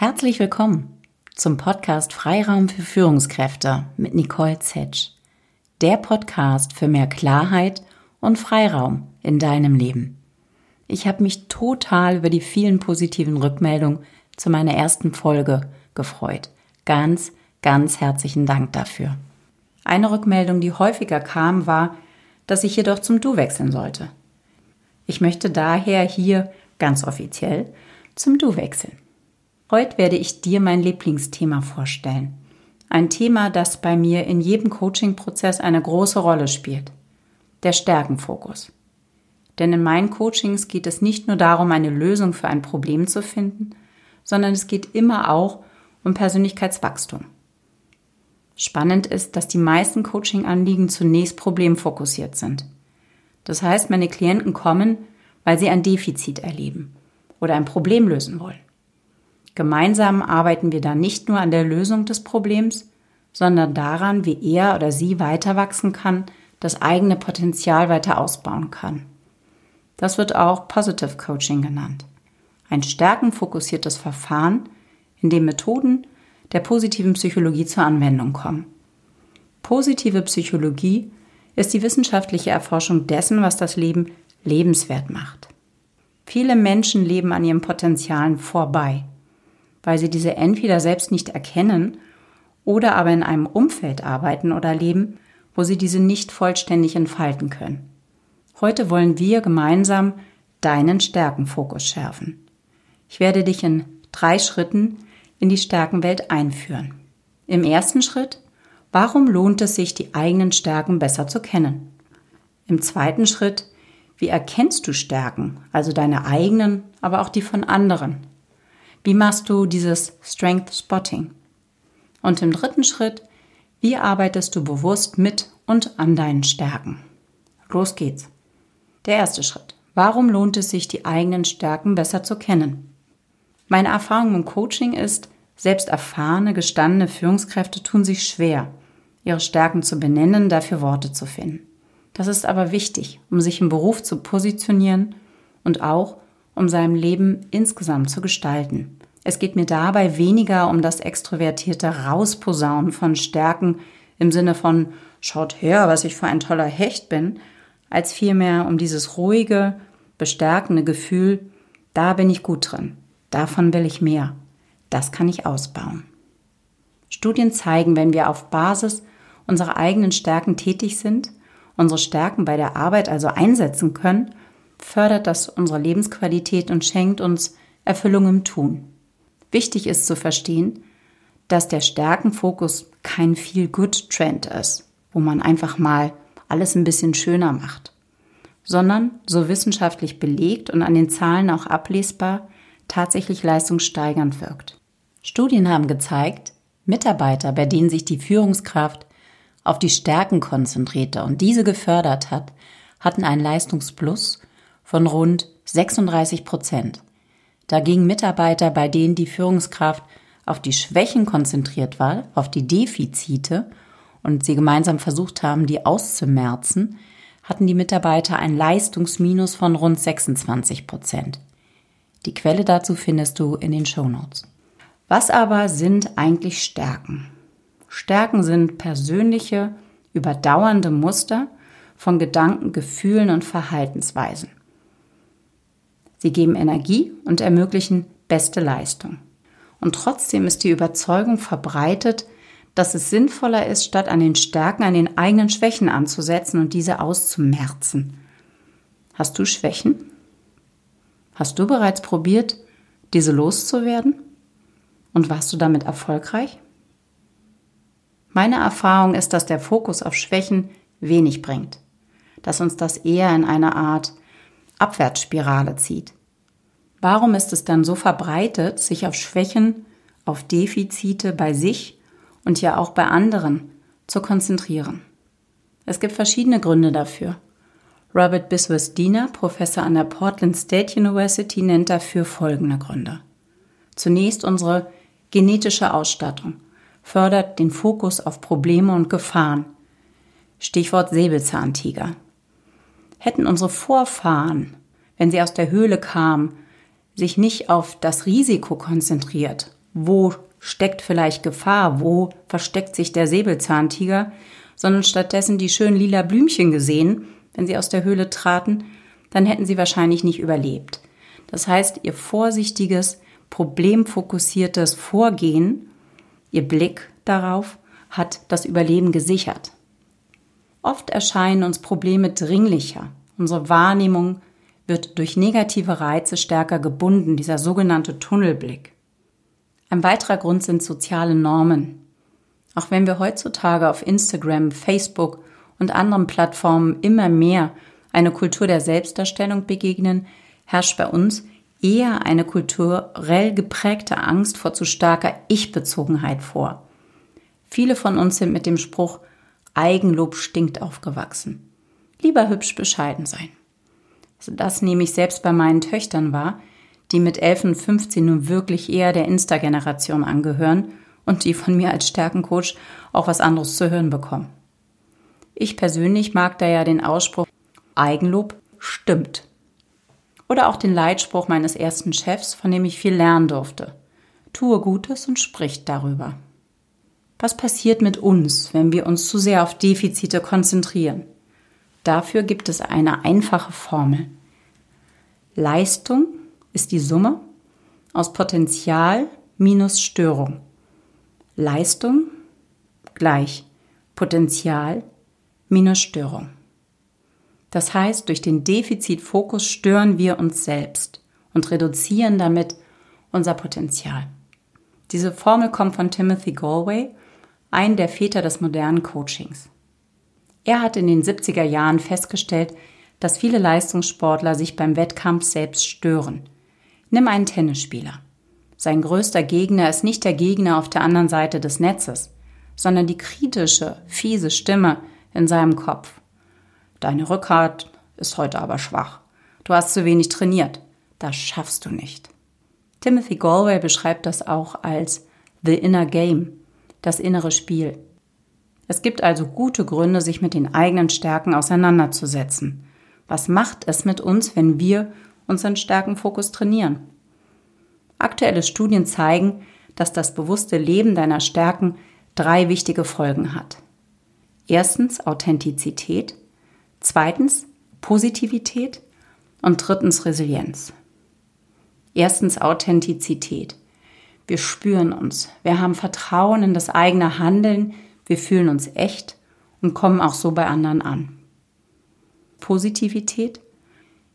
Herzlich willkommen zum Podcast Freiraum für Führungskräfte mit Nicole Zetsch. Der Podcast für mehr Klarheit und Freiraum in deinem Leben. Ich habe mich total über die vielen positiven Rückmeldungen zu meiner ersten Folge gefreut. Ganz, ganz herzlichen Dank dafür. Eine Rückmeldung, die häufiger kam, war, dass ich jedoch zum Du wechseln sollte. Ich möchte daher hier ganz offiziell zum Du wechseln. Heute werde ich dir mein Lieblingsthema vorstellen. Ein Thema, das bei mir in jedem Coaching-Prozess eine große Rolle spielt. Der Stärkenfokus. Denn in meinen Coachings geht es nicht nur darum, eine Lösung für ein Problem zu finden, sondern es geht immer auch um Persönlichkeitswachstum. Spannend ist, dass die meisten Coaching-Anliegen zunächst problemfokussiert sind. Das heißt, meine Klienten kommen, weil sie ein Defizit erleben oder ein Problem lösen wollen. Gemeinsam arbeiten wir dann nicht nur an der Lösung des Problems, sondern daran, wie er oder sie weiter wachsen kann, das eigene Potenzial weiter ausbauen kann. Das wird auch Positive Coaching genannt. Ein stärkenfokussiertes Verfahren, in dem Methoden der positiven Psychologie zur Anwendung kommen. Positive Psychologie ist die wissenschaftliche Erforschung dessen, was das Leben lebenswert macht. Viele Menschen leben an ihren Potenzialen vorbei weil sie diese entweder selbst nicht erkennen oder aber in einem Umfeld arbeiten oder leben, wo sie diese nicht vollständig entfalten können. Heute wollen wir gemeinsam deinen Stärkenfokus schärfen. Ich werde dich in drei Schritten in die Stärkenwelt einführen. Im ersten Schritt, warum lohnt es sich, die eigenen Stärken besser zu kennen? Im zweiten Schritt, wie erkennst du Stärken, also deine eigenen, aber auch die von anderen? Wie machst du dieses Strength Spotting? Und im dritten Schritt, wie arbeitest du bewusst mit und an deinen Stärken? Los geht's. Der erste Schritt. Warum lohnt es sich, die eigenen Stärken besser zu kennen? Meine Erfahrung im Coaching ist, selbst erfahrene, gestandene Führungskräfte tun sich schwer, ihre Stärken zu benennen, dafür Worte zu finden. Das ist aber wichtig, um sich im Beruf zu positionieren und auch, um sein Leben insgesamt zu gestalten. Es geht mir dabei weniger um das extrovertierte Rausposaunen von Stärken im Sinne von schaut her, was ich für ein toller Hecht bin, als vielmehr um dieses ruhige, bestärkende Gefühl, da bin ich gut drin, davon will ich mehr, das kann ich ausbauen. Studien zeigen, wenn wir auf Basis unserer eigenen Stärken tätig sind, unsere Stärken bei der Arbeit also einsetzen können, fördert das unsere Lebensqualität und schenkt uns Erfüllung im Tun. Wichtig ist zu verstehen, dass der Stärkenfokus kein Feel-Good-Trend ist, wo man einfach mal alles ein bisschen schöner macht, sondern so wissenschaftlich belegt und an den Zahlen auch ablesbar tatsächlich leistungssteigernd wirkt. Studien haben gezeigt, Mitarbeiter, bei denen sich die Führungskraft auf die Stärken konzentrierte und diese gefördert hat, hatten einen Leistungsplus von rund 36 Prozent. Dagegen Mitarbeiter, bei denen die Führungskraft auf die Schwächen konzentriert war, auf die Defizite und sie gemeinsam versucht haben, die auszumerzen, hatten die Mitarbeiter ein Leistungsminus von rund 26 Prozent. Die Quelle dazu findest du in den Show Notes. Was aber sind eigentlich Stärken? Stärken sind persönliche, überdauernde Muster von Gedanken, Gefühlen und Verhaltensweisen. Sie geben Energie und ermöglichen beste Leistung. Und trotzdem ist die Überzeugung verbreitet, dass es sinnvoller ist, statt an den Stärken an den eigenen Schwächen anzusetzen und diese auszumerzen. Hast du Schwächen? Hast du bereits probiert, diese loszuwerden? Und warst du damit erfolgreich? Meine Erfahrung ist, dass der Fokus auf Schwächen wenig bringt, dass uns das eher in eine Art Abwärtsspirale zieht. Warum ist es dann so verbreitet, sich auf Schwächen, auf Defizite bei sich und ja auch bei anderen zu konzentrieren? Es gibt verschiedene Gründe dafür. Robert Biswas Diener, Professor an der Portland State University, nennt dafür folgende Gründe. Zunächst unsere genetische Ausstattung fördert den Fokus auf Probleme und Gefahren. Stichwort Säbelzahntiger hätten unsere Vorfahren, wenn sie aus der Höhle kamen, sich nicht auf das Risiko konzentriert wo steckt vielleicht Gefahr, wo versteckt sich der Säbelzahntiger, sondern stattdessen die schönen lila Blümchen gesehen, wenn sie aus der Höhle traten, dann hätten sie wahrscheinlich nicht überlebt. Das heißt, ihr vorsichtiges, problemfokussiertes Vorgehen, ihr Blick darauf hat das Überleben gesichert. Oft erscheinen uns Probleme dringlicher. Unsere Wahrnehmung wird durch negative Reize stärker gebunden, dieser sogenannte Tunnelblick. Ein weiterer Grund sind soziale Normen. Auch wenn wir heutzutage auf Instagram, Facebook und anderen Plattformen immer mehr eine Kultur der Selbstdarstellung begegnen, herrscht bei uns eher eine kulturell geprägte Angst vor zu starker Ich-Bezogenheit vor. Viele von uns sind mit dem Spruch Eigenlob stinkt aufgewachsen. Lieber hübsch bescheiden sein. Also das nehme ich selbst bei meinen Töchtern wahr, die mit 11 und 15 nun wirklich eher der Insta-Generation angehören und die von mir als Stärkencoach auch was anderes zu hören bekommen. Ich persönlich mag da ja den Ausspruch Eigenlob stimmt. Oder auch den Leitspruch meines ersten Chefs, von dem ich viel lernen durfte. Tue Gutes und sprich darüber. Was passiert mit uns, wenn wir uns zu sehr auf Defizite konzentrieren? Dafür gibt es eine einfache Formel. Leistung ist die Summe aus Potenzial minus Störung. Leistung gleich Potenzial minus Störung. Das heißt, durch den Defizitfokus stören wir uns selbst und reduzieren damit unser Potenzial. Diese Formel kommt von Timothy Galway ein der Väter des modernen Coachings. Er hat in den 70er Jahren festgestellt, dass viele Leistungssportler sich beim Wettkampf selbst stören. Nimm einen Tennisspieler. Sein größter Gegner ist nicht der Gegner auf der anderen Seite des Netzes, sondern die kritische, fiese Stimme in seinem Kopf. Deine Rückhalt ist heute aber schwach. Du hast zu wenig trainiert. Das schaffst du nicht. Timothy Galway beschreibt das auch als The Inner Game, das innere Spiel. Es gibt also gute Gründe, sich mit den eigenen Stärken auseinanderzusetzen. Was macht es mit uns, wenn wir unseren Stärkenfokus trainieren? Aktuelle Studien zeigen, dass das bewusste Leben deiner Stärken drei wichtige Folgen hat. Erstens Authentizität, zweitens Positivität und drittens Resilienz. Erstens Authentizität. Wir spüren uns. Wir haben Vertrauen in das eigene Handeln. Wir fühlen uns echt und kommen auch so bei anderen an. Positivität.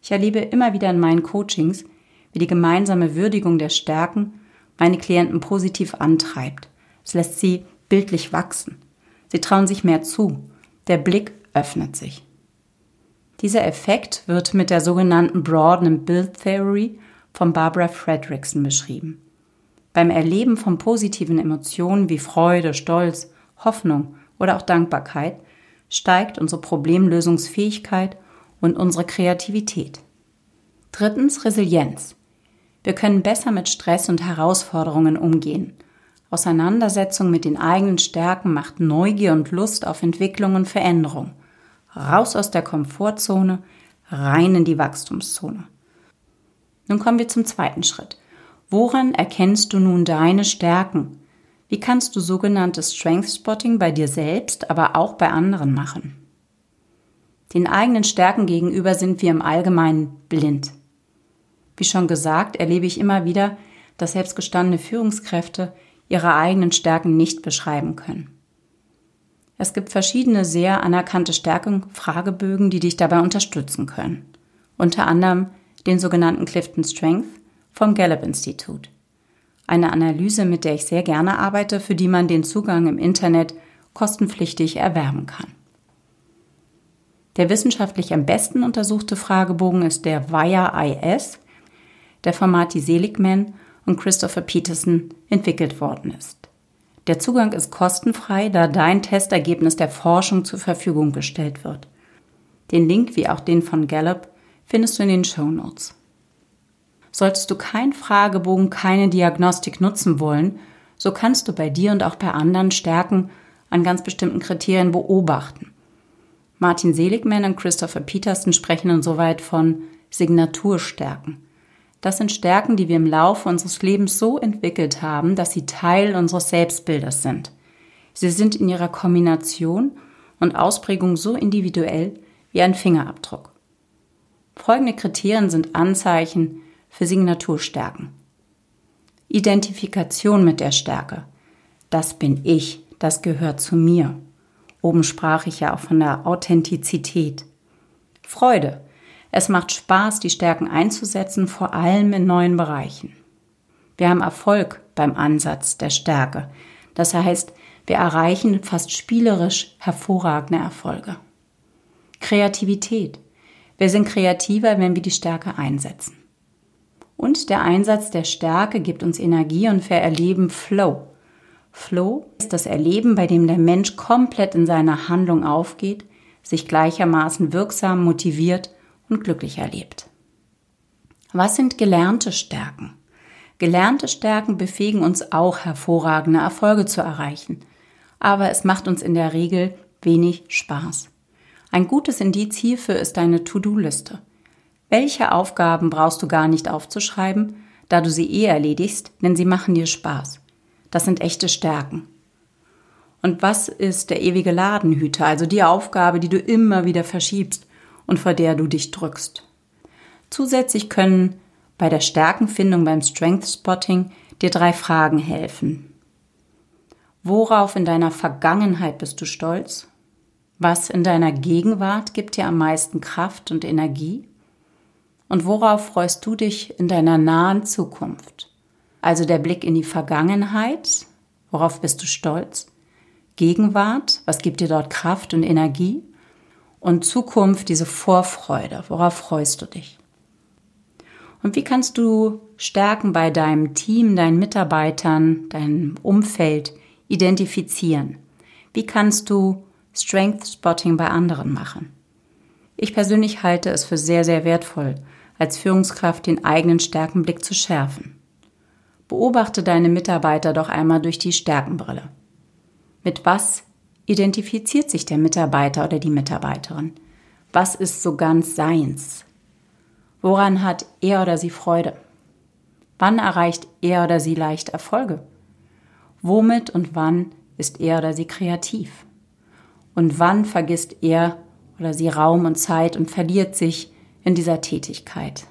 Ich erlebe immer wieder in meinen Coachings, wie die gemeinsame Würdigung der Stärken meine Klienten positiv antreibt. Es lässt sie bildlich wachsen. Sie trauen sich mehr zu. Der Blick öffnet sich. Dieser Effekt wird mit der sogenannten Broaden and Build Theory von Barbara Fredrickson beschrieben. Beim Erleben von positiven Emotionen wie Freude, Stolz, Hoffnung oder auch Dankbarkeit steigt unsere Problemlösungsfähigkeit und unsere Kreativität. Drittens Resilienz. Wir können besser mit Stress und Herausforderungen umgehen. Auseinandersetzung mit den eigenen Stärken macht Neugier und Lust auf Entwicklung und Veränderung. Raus aus der Komfortzone, rein in die Wachstumszone. Nun kommen wir zum zweiten Schritt. Woran erkennst du nun deine Stärken? Wie kannst du sogenanntes Strength Spotting bei dir selbst, aber auch bei anderen machen? Den eigenen Stärken gegenüber sind wir im Allgemeinen blind. Wie schon gesagt, erlebe ich immer wieder, dass selbstgestandene Führungskräfte ihre eigenen Stärken nicht beschreiben können. Es gibt verschiedene sehr anerkannte Stärken-Fragebögen, die dich dabei unterstützen können. Unter anderem den sogenannten Clifton Strength vom Gallup Institut. Eine Analyse, mit der ich sehr gerne arbeite, für die man den Zugang im Internet kostenpflichtig erwerben kann. Der wissenschaftlich am besten untersuchte Fragebogen ist der VIA-IS, der von Marty Seligman und Christopher Peterson entwickelt worden ist. Der Zugang ist kostenfrei, da dein Testergebnis der Forschung zur Verfügung gestellt wird. Den Link wie auch den von Gallup findest du in den Show Notes. Solltest du kein Fragebogen, keine Diagnostik nutzen wollen, so kannst du bei dir und auch bei anderen Stärken an ganz bestimmten Kriterien beobachten. Martin Seligman und Christopher Peterson sprechen insoweit von Signaturstärken. Das sind Stärken, die wir im Laufe unseres Lebens so entwickelt haben, dass sie Teil unseres Selbstbildes sind. Sie sind in ihrer Kombination und Ausprägung so individuell wie ein Fingerabdruck. Folgende Kriterien sind Anzeichen für Signaturstärken. Identifikation mit der Stärke. Das bin ich, das gehört zu mir. Oben sprach ich ja auch von der Authentizität. Freude. Es macht Spaß, die Stärken einzusetzen, vor allem in neuen Bereichen. Wir haben Erfolg beim Ansatz der Stärke. Das heißt, wir erreichen fast spielerisch hervorragende Erfolge. Kreativität. Wir sind kreativer, wenn wir die Stärke einsetzen. Und der Einsatz der Stärke gibt uns Energie und wir erleben Flow. Flow ist das Erleben, bei dem der Mensch komplett in seiner Handlung aufgeht, sich gleichermaßen wirksam, motiviert und glücklich erlebt. Was sind gelernte Stärken? Gelernte Stärken befähigen uns auch hervorragende Erfolge zu erreichen, aber es macht uns in der Regel wenig Spaß. Ein gutes Indiz hierfür ist deine To-Do-Liste. Welche Aufgaben brauchst du gar nicht aufzuschreiben, da du sie eh erledigst, denn sie machen dir Spaß. Das sind echte Stärken. Und was ist der ewige Ladenhüter, also die Aufgabe, die du immer wieder verschiebst und vor der du dich drückst? Zusätzlich können bei der Stärkenfindung beim Strength Spotting dir drei Fragen helfen. Worauf in deiner Vergangenheit bist du stolz? Was in deiner Gegenwart gibt dir am meisten Kraft und Energie? Und worauf freust du dich in deiner nahen Zukunft? Also der Blick in die Vergangenheit, worauf bist du stolz? Gegenwart, was gibt dir dort Kraft und Energie? Und Zukunft, diese Vorfreude, worauf freust du dich? Und wie kannst du Stärken bei deinem Team, deinen Mitarbeitern, deinem Umfeld identifizieren? Wie kannst du Strength Spotting bei anderen machen? Ich persönlich halte es für sehr, sehr wertvoll, als Führungskraft den eigenen Stärkenblick zu schärfen. Beobachte deine Mitarbeiter doch einmal durch die Stärkenbrille. Mit was identifiziert sich der Mitarbeiter oder die Mitarbeiterin? Was ist so ganz seins? Woran hat er oder sie Freude? Wann erreicht er oder sie leicht Erfolge? Womit und wann ist er oder sie kreativ? Und wann vergisst er oder sie Raum und Zeit und verliert sich in dieser Tätigkeit?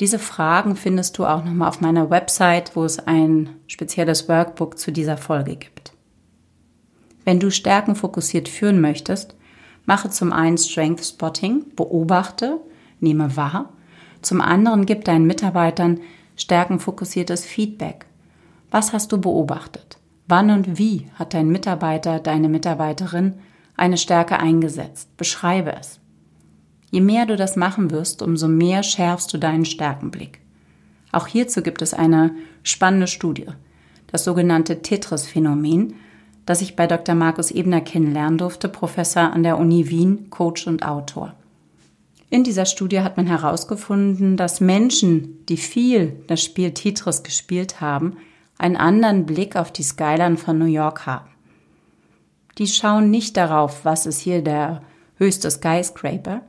Diese Fragen findest du auch nochmal auf meiner Website, wo es ein spezielles Workbook zu dieser Folge gibt. Wenn du Stärken fokussiert führen möchtest, mache zum einen Strength Spotting, beobachte, nehme wahr. Zum anderen gib deinen Mitarbeitern stärkenfokussiertes Feedback. Was hast du beobachtet? Wann und wie hat dein Mitarbeiter, deine Mitarbeiterin eine Stärke eingesetzt? Beschreibe es. Je mehr du das machen wirst, umso mehr schärfst du deinen Stärkenblick. Auch hierzu gibt es eine spannende Studie, das sogenannte Tetris-Phänomen, das ich bei Dr. Markus Ebner kennenlernen durfte, Professor an der Uni Wien, Coach und Autor. In dieser Studie hat man herausgefunden, dass Menschen, die viel das Spiel Tetris gespielt haben, einen anderen Blick auf die Skyline von New York haben. Die schauen nicht darauf, was ist hier der höchste Skyscraper,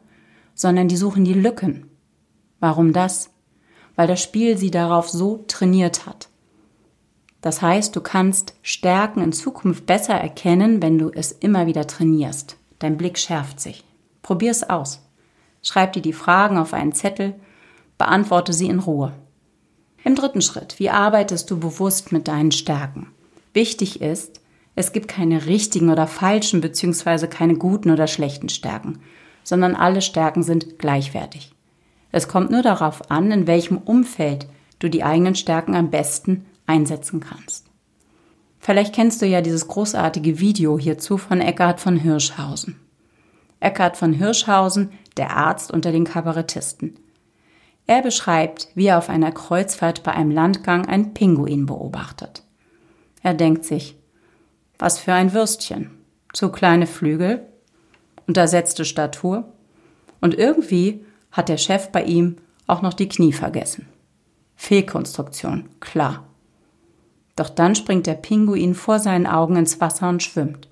sondern die suchen die Lücken. Warum das? Weil das Spiel sie darauf so trainiert hat. Das heißt, du kannst Stärken in Zukunft besser erkennen, wenn du es immer wieder trainierst. Dein Blick schärft sich. Probier es aus. Schreib dir die Fragen auf einen Zettel, beantworte sie in Ruhe. Im dritten Schritt, wie arbeitest du bewusst mit deinen Stärken? Wichtig ist, es gibt keine richtigen oder falschen bzw. keine guten oder schlechten Stärken sondern alle Stärken sind gleichwertig. Es kommt nur darauf an, in welchem Umfeld du die eigenen Stärken am besten einsetzen kannst. Vielleicht kennst du ja dieses großartige Video hierzu von Eckhard von Hirschhausen. Eckhard von Hirschhausen, der Arzt unter den Kabarettisten. Er beschreibt, wie er auf einer Kreuzfahrt bei einem Landgang einen Pinguin beobachtet. Er denkt sich, was für ein Würstchen. Zu kleine Flügel, untersetzte Statur und irgendwie hat der Chef bei ihm auch noch die Knie vergessen. Fehlkonstruktion, klar. Doch dann springt der Pinguin vor seinen Augen ins Wasser und schwimmt.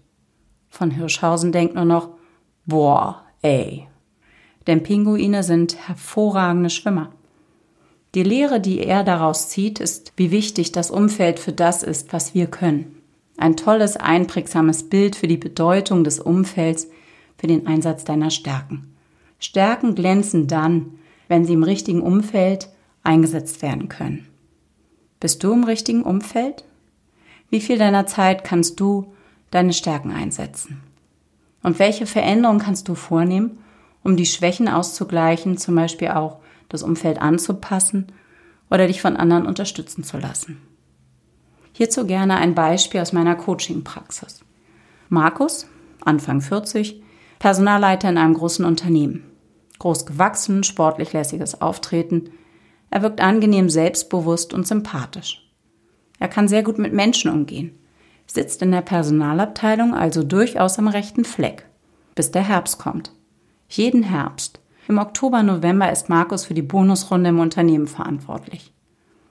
Von Hirschhausen denkt nur noch, boah, ey. Denn Pinguine sind hervorragende Schwimmer. Die Lehre, die er daraus zieht, ist, wie wichtig das Umfeld für das ist, was wir können. Ein tolles, einprägsames Bild für die Bedeutung des Umfelds für den Einsatz deiner Stärken. Stärken glänzen dann, wenn sie im richtigen Umfeld eingesetzt werden können. Bist du im richtigen Umfeld? Wie viel deiner Zeit kannst du deine Stärken einsetzen? Und welche Veränderungen kannst du vornehmen, um die Schwächen auszugleichen, zum Beispiel auch das Umfeld anzupassen oder dich von anderen unterstützen zu lassen? Hierzu gerne ein Beispiel aus meiner Coaching-Praxis. Markus, Anfang 40, Personalleiter in einem großen Unternehmen. Groß gewachsen, sportlich lässiges Auftreten. Er wirkt angenehm selbstbewusst und sympathisch. Er kann sehr gut mit Menschen umgehen, sitzt in der Personalabteilung also durchaus am rechten Fleck, bis der Herbst kommt. Jeden Herbst. Im Oktober, November ist Markus für die Bonusrunde im Unternehmen verantwortlich.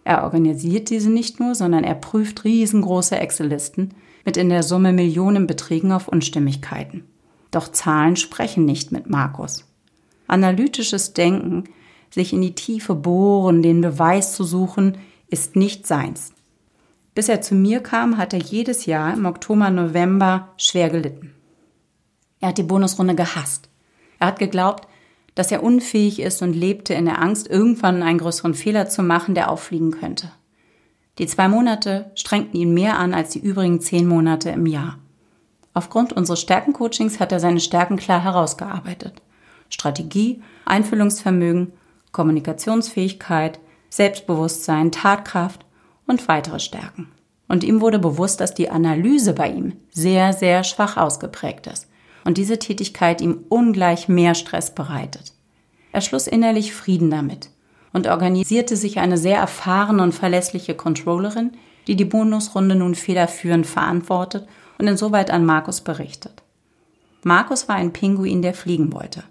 Er organisiert diese nicht nur, sondern er prüft riesengroße Excel-Listen mit in der Summe Millionenbeträgen auf Unstimmigkeiten. Doch Zahlen sprechen nicht mit Markus. Analytisches Denken, sich in die Tiefe bohren, den Beweis zu suchen, ist nicht seins. Bis er zu mir kam, hat er jedes Jahr im Oktober, November schwer gelitten. Er hat die Bonusrunde gehasst. Er hat geglaubt, dass er unfähig ist und lebte in der Angst, irgendwann einen größeren Fehler zu machen, der auffliegen könnte. Die zwei Monate strengten ihn mehr an als die übrigen zehn Monate im Jahr. Aufgrund unseres Stärkencoachings hat er seine Stärken klar herausgearbeitet. Strategie, Einfühlungsvermögen, Kommunikationsfähigkeit, Selbstbewusstsein, Tatkraft und weitere Stärken. Und ihm wurde bewusst, dass die Analyse bei ihm sehr, sehr schwach ausgeprägt ist und diese Tätigkeit ihm ungleich mehr Stress bereitet. Er schloss innerlich Frieden damit und organisierte sich eine sehr erfahrene und verlässliche Controllerin, die die Bonusrunde nun federführend verantwortet und insoweit an Markus berichtet. Markus war ein Pinguin, der fliegen wollte.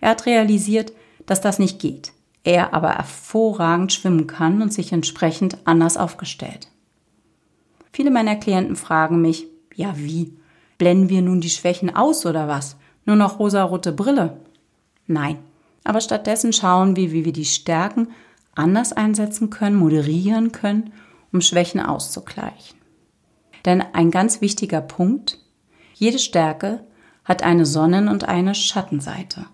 Er hat realisiert, dass das nicht geht, er aber hervorragend schwimmen kann und sich entsprechend anders aufgestellt. Viele meiner Klienten fragen mich, ja wie? Blenden wir nun die Schwächen aus oder was? Nur noch rosarote Brille? Nein, aber stattdessen schauen wir, wie wir die Stärken anders einsetzen können, moderieren können, um Schwächen auszugleichen. Denn ein ganz wichtiger Punkt, jede Stärke hat eine Sonnen- und eine Schattenseite.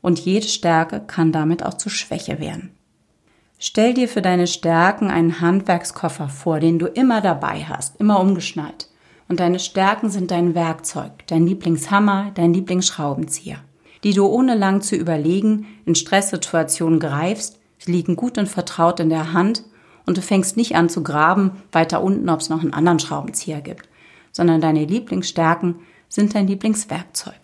Und jede Stärke kann damit auch zu Schwäche werden. Stell dir für deine Stärken einen Handwerkskoffer vor, den du immer dabei hast, immer umgeschnallt. Und deine Stärken sind dein Werkzeug, dein Lieblingshammer, dein Lieblingsschraubenzieher, die du ohne lang zu überlegen in Stresssituationen greifst, sie liegen gut und vertraut in der Hand und du fängst nicht an zu graben weiter unten, ob es noch einen anderen Schraubenzieher gibt, sondern deine Lieblingsstärken sind dein Lieblingswerkzeug.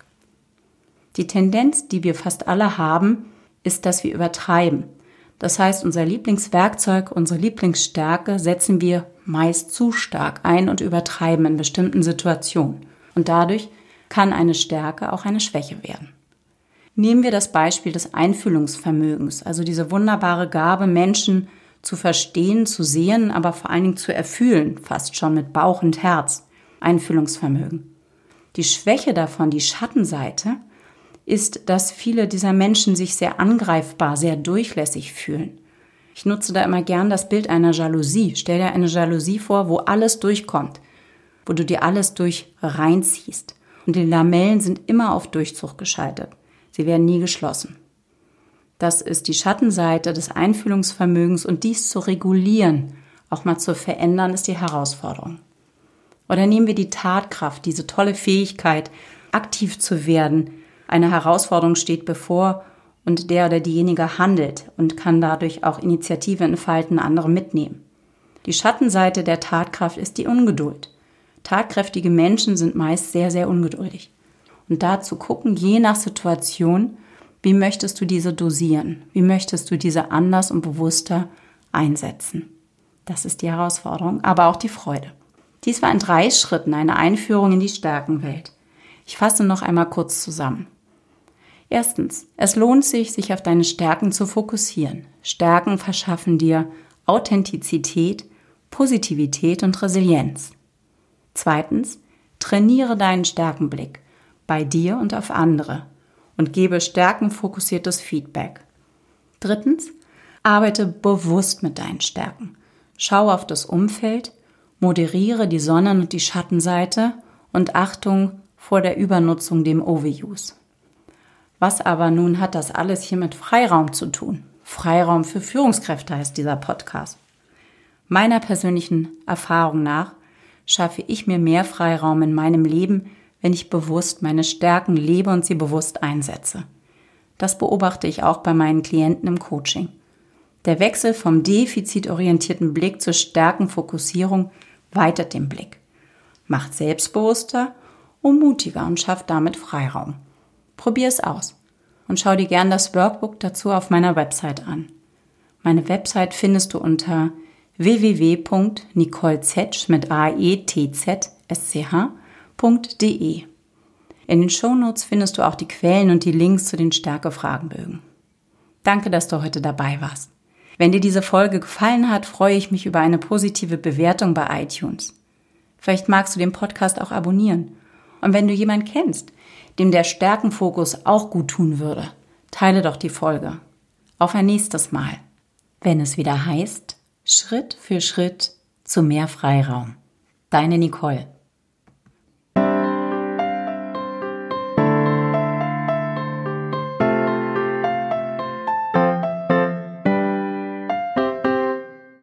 Die Tendenz, die wir fast alle haben, ist, dass wir übertreiben. Das heißt, unser Lieblingswerkzeug, unsere Lieblingsstärke setzen wir meist zu stark ein und übertreiben in bestimmten Situationen. Und dadurch kann eine Stärke auch eine Schwäche werden. Nehmen wir das Beispiel des Einfühlungsvermögens, also diese wunderbare Gabe, Menschen zu verstehen, zu sehen, aber vor allen Dingen zu erfühlen, fast schon mit Bauch und Herz, Einfühlungsvermögen. Die Schwäche davon, die Schattenseite, ist, dass viele dieser Menschen sich sehr angreifbar, sehr durchlässig fühlen. Ich nutze da immer gern das Bild einer Jalousie. Stell dir eine Jalousie vor, wo alles durchkommt, wo du dir alles durch reinziehst. Und die Lamellen sind immer auf Durchzug geschaltet. Sie werden nie geschlossen. Das ist die Schattenseite des Einfühlungsvermögens und dies zu regulieren, auch mal zu verändern, ist die Herausforderung. Oder nehmen wir die Tatkraft, diese tolle Fähigkeit, aktiv zu werden. Eine Herausforderung steht bevor und der oder diejenige handelt und kann dadurch auch Initiative entfalten, andere mitnehmen. Die Schattenseite der Tatkraft ist die Ungeduld. Tatkräftige Menschen sind meist sehr, sehr ungeduldig. Und da zu gucken, je nach Situation, wie möchtest du diese dosieren? Wie möchtest du diese anders und bewusster einsetzen? Das ist die Herausforderung, aber auch die Freude. Dies war in drei Schritten eine Einführung in die Stärkenwelt. Ich fasse noch einmal kurz zusammen. Erstens, es lohnt sich, sich auf deine Stärken zu fokussieren. Stärken verschaffen dir Authentizität, Positivität und Resilienz. Zweitens, trainiere deinen Stärkenblick bei dir und auf andere und gebe stärkenfokussiertes Feedback. Drittens, Arbeite bewusst mit deinen Stärken. Schau auf das Umfeld, moderiere die Sonnen- und die Schattenseite und Achtung vor der Übernutzung, dem Overuse. Was aber nun hat das alles hier mit Freiraum zu tun? Freiraum für Führungskräfte heißt dieser Podcast. Meiner persönlichen Erfahrung nach schaffe ich mir mehr Freiraum in meinem Leben, wenn ich bewusst meine Stärken lebe und sie bewusst einsetze. Das beobachte ich auch bei meinen Klienten im Coaching. Der Wechsel vom defizitorientierten Blick zur Stärkenfokussierung weitet den Blick, macht selbstbewusster und mutiger und schafft damit Freiraum. Probier es aus und schau dir gern das Workbook dazu auf meiner Website an. Meine Website findest du unter www.nicolezetsch mit aetzsch.de. In den Shownotes findest du auch die Quellen und die Links zu den Stärke-Fragenbögen. Danke, dass du heute dabei warst. Wenn dir diese Folge gefallen hat, freue ich mich über eine positive Bewertung bei iTunes. Vielleicht magst du den Podcast auch abonnieren. Und wenn du jemanden kennst, dem der Stärkenfokus auch gut tun würde, teile doch die Folge. Auf ein nächstes Mal, wenn es wieder heißt, Schritt für Schritt zu mehr Freiraum. Deine Nicole.